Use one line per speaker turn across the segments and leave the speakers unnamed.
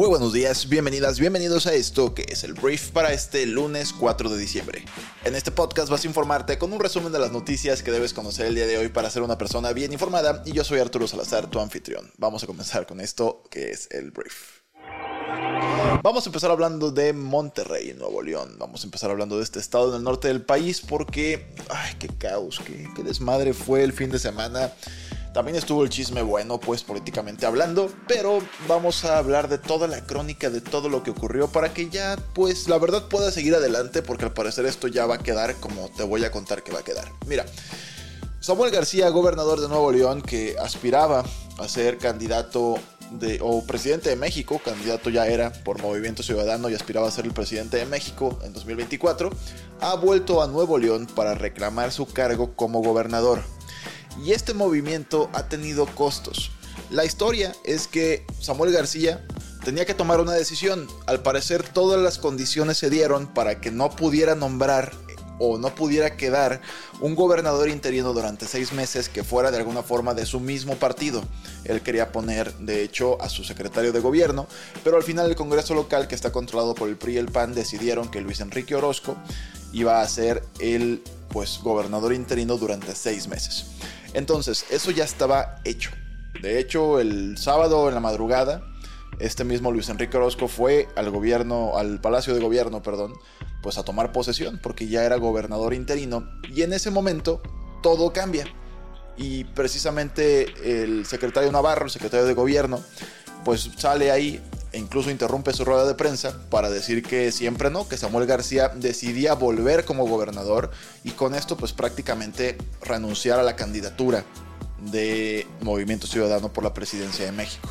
Muy buenos días, bienvenidas, bienvenidos a esto que es el brief para este lunes 4 de diciembre. En este podcast vas a informarte con un resumen de las noticias que debes conocer el día de hoy para ser una persona bien informada y yo soy Arturo Salazar, tu anfitrión. Vamos a comenzar con esto que es el brief. Vamos a empezar hablando de Monterrey, Nuevo León. Vamos a empezar hablando de este estado en el norte del país porque, ay, qué caos, qué, qué desmadre fue el fin de semana también estuvo el chisme bueno, pues políticamente hablando, pero vamos a hablar de toda la crónica de todo lo que ocurrió para que ya, pues la verdad pueda seguir adelante, porque al parecer esto ya va a quedar como te voy a contar que va a quedar. Mira, Samuel García, gobernador de Nuevo León, que aspiraba a ser candidato de, o presidente de México, candidato ya era por Movimiento Ciudadano y aspiraba a ser el presidente de México en 2024, ha vuelto a Nuevo León para reclamar su cargo como gobernador y este movimiento ha tenido costos. La historia es que Samuel García tenía que tomar una decisión. Al parecer todas las condiciones se dieron para que no pudiera nombrar o no pudiera quedar un gobernador interino durante seis meses que fuera de alguna forma de su mismo partido. Él quería poner, de hecho, a su secretario de gobierno, pero al final el Congreso local, que está controlado por el PRI y el PAN, decidieron que Luis Enrique Orozco iba a ser el pues, gobernador interino durante seis meses. Entonces, eso ya estaba hecho. De hecho, el sábado en la madrugada, este mismo Luis Enrique Orozco fue al gobierno, al Palacio de Gobierno, perdón, pues a tomar posesión, porque ya era gobernador interino. Y en ese momento, todo cambia. Y precisamente el secretario Navarro, el secretario de Gobierno, pues sale ahí e incluso interrumpe su rueda de prensa para decir que siempre no, que Samuel García decidía volver como gobernador y con esto pues prácticamente renunciar a la candidatura de Movimiento Ciudadano por la presidencia de México.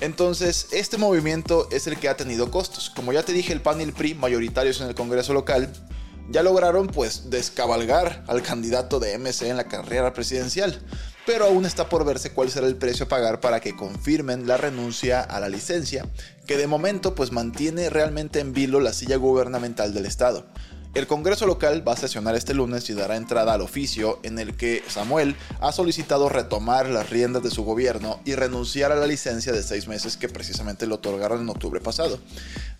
Entonces, este movimiento es el que ha tenido costos. Como ya te dije, el PAN y el PRI, mayoritarios en el Congreso local, ya lograron pues descabalgar al candidato de MC en la carrera presidencial pero aún está por verse cuál será el precio a pagar para que confirmen la renuncia a la licencia, que de momento pues mantiene realmente en vilo la silla gubernamental del Estado. El Congreso local va a sesionar este lunes y dará entrada al oficio en el que Samuel ha solicitado retomar las riendas de su gobierno y renunciar a la licencia de seis meses que precisamente le otorgaron en octubre pasado.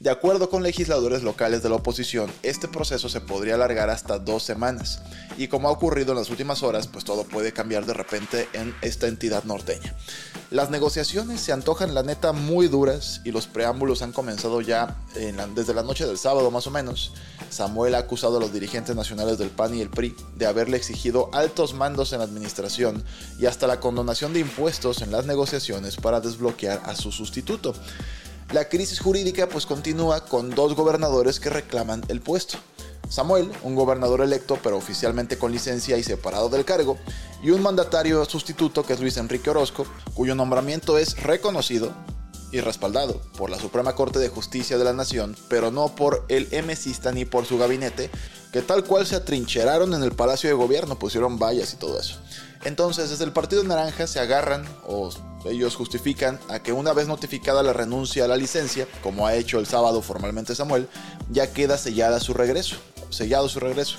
De acuerdo con legisladores locales de la oposición, este proceso se podría alargar hasta dos semanas. Y como ha ocurrido en las últimas horas, pues todo puede cambiar de repente en esta entidad norteña. Las negociaciones se antojan la neta muy duras y los preámbulos han comenzado ya desde la noche del sábado más o menos. Samuel ha acusado a los dirigentes nacionales del PAN y el PRI de haberle exigido altos mandos en la administración y hasta la condonación de impuestos en las negociaciones para desbloquear a su sustituto. La crisis jurídica pues continúa con dos gobernadores que reclaman el puesto. Samuel, un gobernador electo pero oficialmente con licencia y separado del cargo, y un mandatario sustituto que es Luis Enrique Orozco, cuyo nombramiento es reconocido y respaldado por la Suprema Corte de Justicia de la Nación, pero no por el MCista ni por su gabinete, que tal cual se atrincheraron en el Palacio de Gobierno, pusieron vallas y todo eso. Entonces, desde el Partido Naranja se agarran o ellos justifican a que una vez notificada la renuncia a la licencia, como ha hecho el sábado formalmente Samuel, ya queda sellada su regreso, sellado su regreso.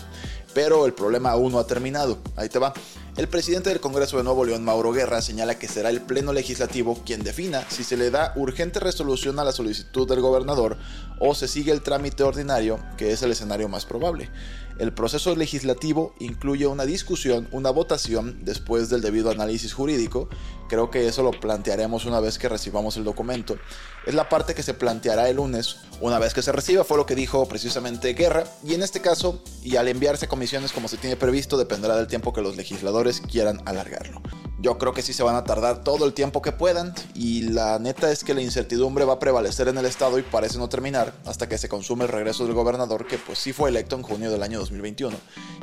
Pero el problema aún no ha terminado. Ahí te va. El presidente del Congreso de Nuevo León, Mauro Guerra, señala que será el Pleno Legislativo quien defina si se le da urgente resolución a la solicitud del gobernador o se sigue el trámite ordinario, que es el escenario más probable. El proceso legislativo incluye una discusión, una votación después del debido análisis jurídico. Creo que eso lo plantearemos una vez que recibamos el documento. Es la parte que se planteará el lunes, una vez que se reciba, fue lo que dijo precisamente Guerra. Y en este caso, y al enviarse comisiones como se tiene previsto, dependerá del tiempo que los legisladores quieran alargarlo. Yo creo que sí se van a tardar todo el tiempo que puedan y la neta es que la incertidumbre va a prevalecer en el estado y parece no terminar hasta que se consume el regreso del gobernador que pues sí fue electo en junio del año 2021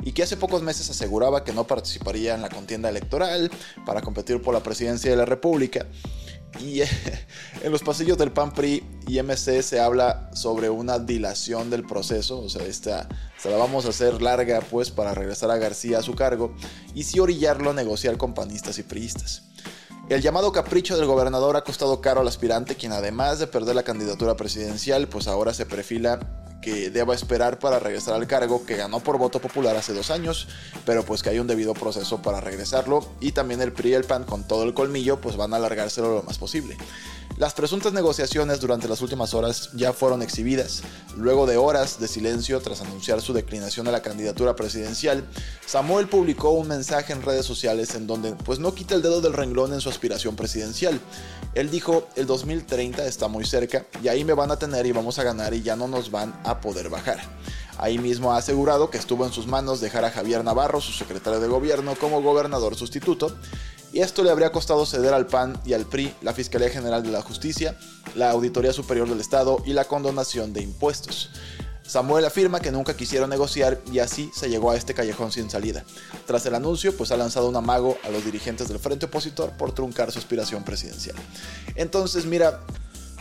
y que hace pocos meses aseguraba que no participaría en la contienda electoral para competir por la presidencia de la República. Y en los pasillos del PAN PRI y MC se habla sobre una dilación del proceso, o sea, esta, se la vamos a hacer larga pues para regresar a García a su cargo y si orillarlo a negociar con panistas y priistas. El llamado capricho del gobernador ha costado caro al aspirante, quien además de perder la candidatura presidencial, pues ahora se perfila que deba esperar para regresar al cargo que ganó por voto popular hace dos años, pero pues que hay un debido proceso para regresarlo y también el PRI y el PAN con todo el colmillo pues van a alargárselo lo más posible. Las presuntas negociaciones durante las últimas horas ya fueron exhibidas. Luego de horas de silencio tras anunciar su declinación a la candidatura presidencial, Samuel publicó un mensaje en redes sociales en donde pues no quita el dedo del renglón en su aspiración presidencial. Él dijo, el 2030 está muy cerca y ahí me van a tener y vamos a ganar y ya no nos van a poder bajar. Ahí mismo ha asegurado que estuvo en sus manos dejar a Javier Navarro, su secretario de gobierno, como gobernador sustituto y esto le habría costado ceder al PAN y al PRI la Fiscalía General de la Justicia, la Auditoría Superior del Estado y la condonación de impuestos. Samuel afirma que nunca quisieron negociar y así se llegó a este callejón sin salida. Tras el anuncio, pues ha lanzado un amago a los dirigentes del frente opositor por truncar su aspiración presidencial. Entonces, mira,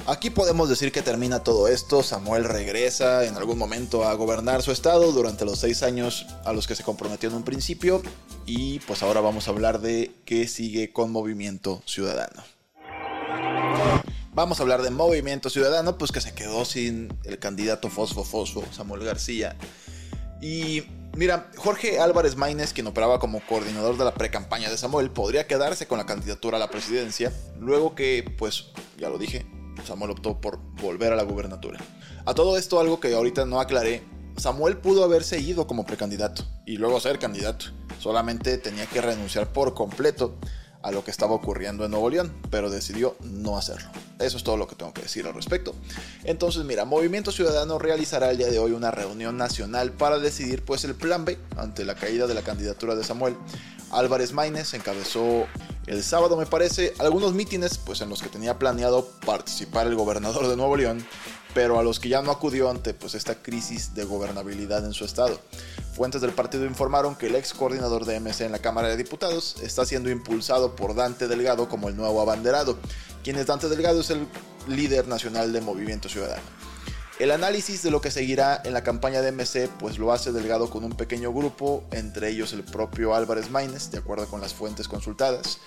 Aquí podemos decir que termina todo esto, Samuel regresa en algún momento a gobernar su estado durante los seis años a los que se comprometió en un principio y pues ahora vamos a hablar de qué sigue con Movimiento Ciudadano. Vamos a hablar de Movimiento Ciudadano, pues que se quedó sin el candidato Fosfo Fosfo, Samuel García. Y mira, Jorge Álvarez Maínez, quien operaba como coordinador de la pre-campaña de Samuel, podría quedarse con la candidatura a la presidencia, luego que, pues, ya lo dije, Samuel optó por volver a la gubernatura. A todo esto, algo que ahorita no aclaré, Samuel pudo haberse ido como precandidato y luego ser candidato. Solamente tenía que renunciar por completo a lo que estaba ocurriendo en Nuevo León, pero decidió no hacerlo. Eso es todo lo que tengo que decir al respecto. Entonces, mira, Movimiento Ciudadano realizará el día de hoy una reunión nacional para decidir pues el plan B ante la caída de la candidatura de Samuel. Álvarez Maínez encabezó el sábado, me parece, algunos mítines pues en los que tenía planeado participar el gobernador de Nuevo León, pero a los que ya no acudió ante pues esta crisis de gobernabilidad en su estado. Fuentes del partido informaron que el ex coordinador de MC en la Cámara de Diputados está siendo impulsado por Dante Delgado como el nuevo abanderado, quien es Dante Delgado es el líder nacional de Movimiento Ciudadano. El análisis de lo que seguirá en la campaña de MC pues lo hace Delgado con un pequeño grupo, entre ellos el propio Álvarez Maínez, de acuerdo con las fuentes consultadas,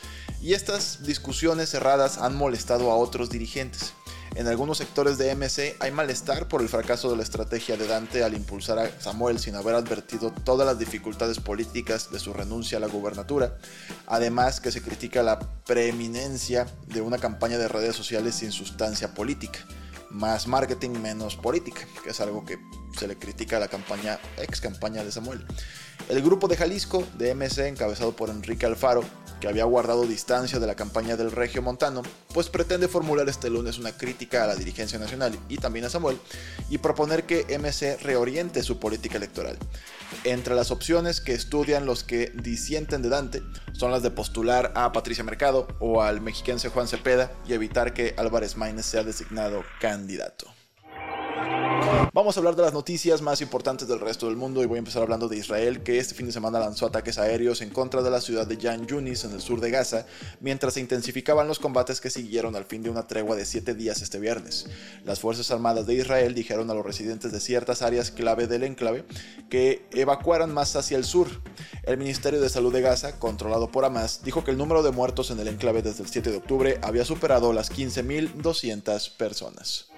y estas discusiones cerradas han molestado a otros dirigentes. En algunos sectores de MC hay malestar por el fracaso de la estrategia de Dante al impulsar a Samuel sin haber advertido todas las dificultades políticas de su renuncia a la gubernatura, además que se critica la preeminencia de una campaña de redes sociales sin sustancia política más marketing, menos política, que es algo que se le critica a la campaña, ex campaña de Samuel. El grupo de Jalisco, de MC, encabezado por Enrique Alfaro, que había guardado distancia de la campaña del Regio Montano, pues pretende formular este lunes una crítica a la dirigencia nacional y también a Samuel, y proponer que MC reoriente su política electoral. Entre las opciones que estudian los que disienten de Dante son las de postular a Patricia Mercado o al mexiquense Juan Cepeda y evitar que Álvarez Maínez sea designado candidato. Vamos a hablar de las noticias más importantes del resto del mundo y voy a empezar hablando de Israel, que este fin de semana lanzó ataques aéreos en contra de la ciudad de Jan Yunis en el sur de Gaza, mientras se intensificaban los combates que siguieron al fin de una tregua de siete días este viernes. Las Fuerzas Armadas de Israel dijeron a los residentes de ciertas áreas clave del enclave que evacuaran más hacia el sur. El Ministerio de Salud de Gaza, controlado por Hamas, dijo que el número de muertos en el enclave desde el 7 de octubre había superado las 15.200 personas.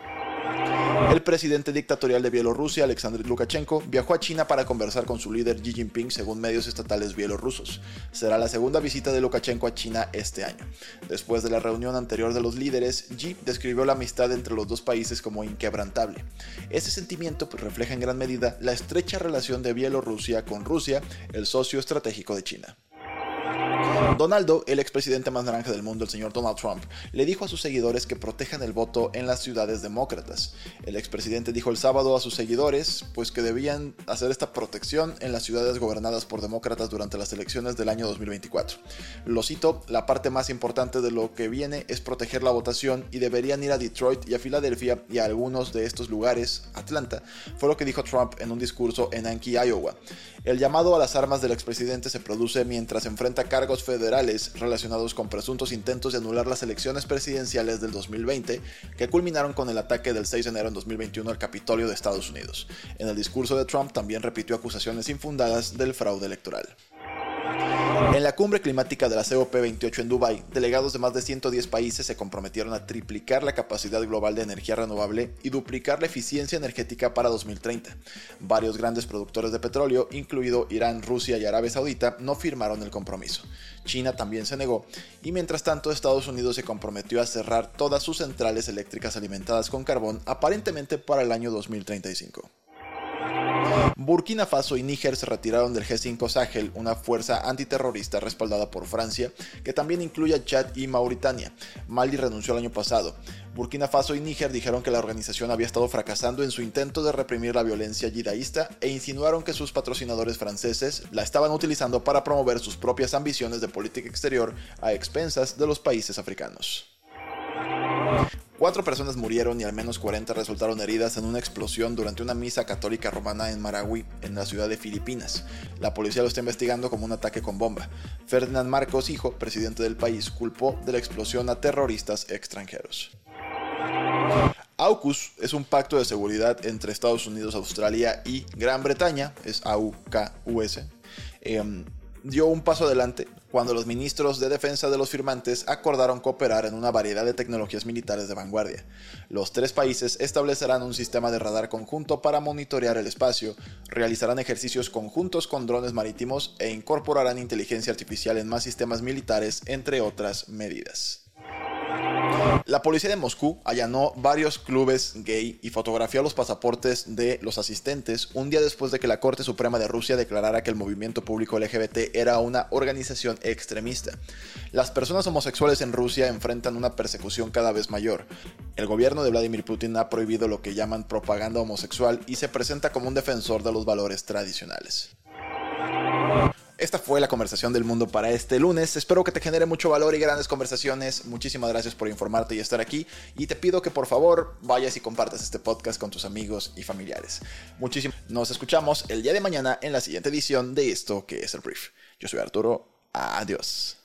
El presidente dictatorial de Bielorrusia, Alexander Lukashenko, viajó a China para conversar con su líder Xi Jinping, según medios estatales bielorrusos. Será la segunda visita de Lukashenko a China este año. Después de la reunión anterior de los líderes, Xi describió la amistad entre los dos países como inquebrantable. Ese sentimiento pues, refleja en gran medida la estrecha relación de Bielorrusia con Rusia, el socio estratégico de China. Donaldo, el expresidente más naranja del mundo, el señor Donald Trump, le dijo a sus seguidores que protejan el voto en las ciudades demócratas. El expresidente dijo el sábado a sus seguidores pues que debían hacer esta protección en las ciudades gobernadas por demócratas durante las elecciones del año 2024. Lo cito, la parte más importante de lo que viene es proteger la votación y deberían ir a Detroit y a Filadelfia y a algunos de estos lugares, Atlanta, fue lo que dijo Trump en un discurso en Anki, Iowa. El llamado a las armas del expresidente se produce mientras enfrenta cargos federales relacionados con presuntos intentos de anular las elecciones presidenciales del 2020 que culminaron con el ataque del 6 de enero en 2021 al Capitolio de Estados Unidos. En el discurso de Trump también repitió acusaciones infundadas del fraude electoral. En la cumbre climática de la COP28 en Dubái, delegados de más de 110 países se comprometieron a triplicar la capacidad global de energía renovable y duplicar la eficiencia energética para 2030. Varios grandes productores de petróleo, incluido Irán, Rusia y Arabia Saudita, no firmaron el compromiso. China también se negó, y mientras tanto Estados Unidos se comprometió a cerrar todas sus centrales eléctricas alimentadas con carbón aparentemente para el año 2035. Burkina Faso y Níger se retiraron del G5 Sahel, una fuerza antiterrorista respaldada por Francia, que también incluye a Chad y Mauritania. Mali renunció el año pasado. Burkina Faso y Níger dijeron que la organización había estado fracasando en su intento de reprimir la violencia yidaísta e insinuaron que sus patrocinadores franceses la estaban utilizando para promover sus propias ambiciones de política exterior a expensas de los países africanos. Cuatro personas murieron y al menos 40 resultaron heridas en una explosión durante una misa católica romana en Maragüí, en la ciudad de Filipinas. La policía lo está investigando como un ataque con bomba. Ferdinand Marcos, hijo, presidente del país, culpó de la explosión a terroristas extranjeros. AUKUS es un pacto de seguridad entre Estados Unidos, Australia y Gran Bretaña, es AUKUS. Em, dio un paso adelante cuando los ministros de defensa de los firmantes acordaron cooperar en una variedad de tecnologías militares de vanguardia. Los tres países establecerán un sistema de radar conjunto para monitorear el espacio, realizarán ejercicios conjuntos con drones marítimos e incorporarán inteligencia artificial en más sistemas militares, entre otras medidas. La policía de Moscú allanó varios clubes gay y fotografió los pasaportes de los asistentes un día después de que la Corte Suprema de Rusia declarara que el movimiento público LGBT era una organización extremista. Las personas homosexuales en Rusia enfrentan una persecución cada vez mayor. El gobierno de Vladimir Putin ha prohibido lo que llaman propaganda homosexual y se presenta como un defensor de los valores tradicionales. Esta fue la conversación del mundo para este lunes. Espero que te genere mucho valor y grandes conversaciones. Muchísimas gracias por informarte y estar aquí. Y te pido que por favor vayas y compartas este podcast con tus amigos y familiares. Muchísimas. Nos escuchamos el día de mañana en la siguiente edición de esto que es el brief. Yo soy Arturo. Adiós.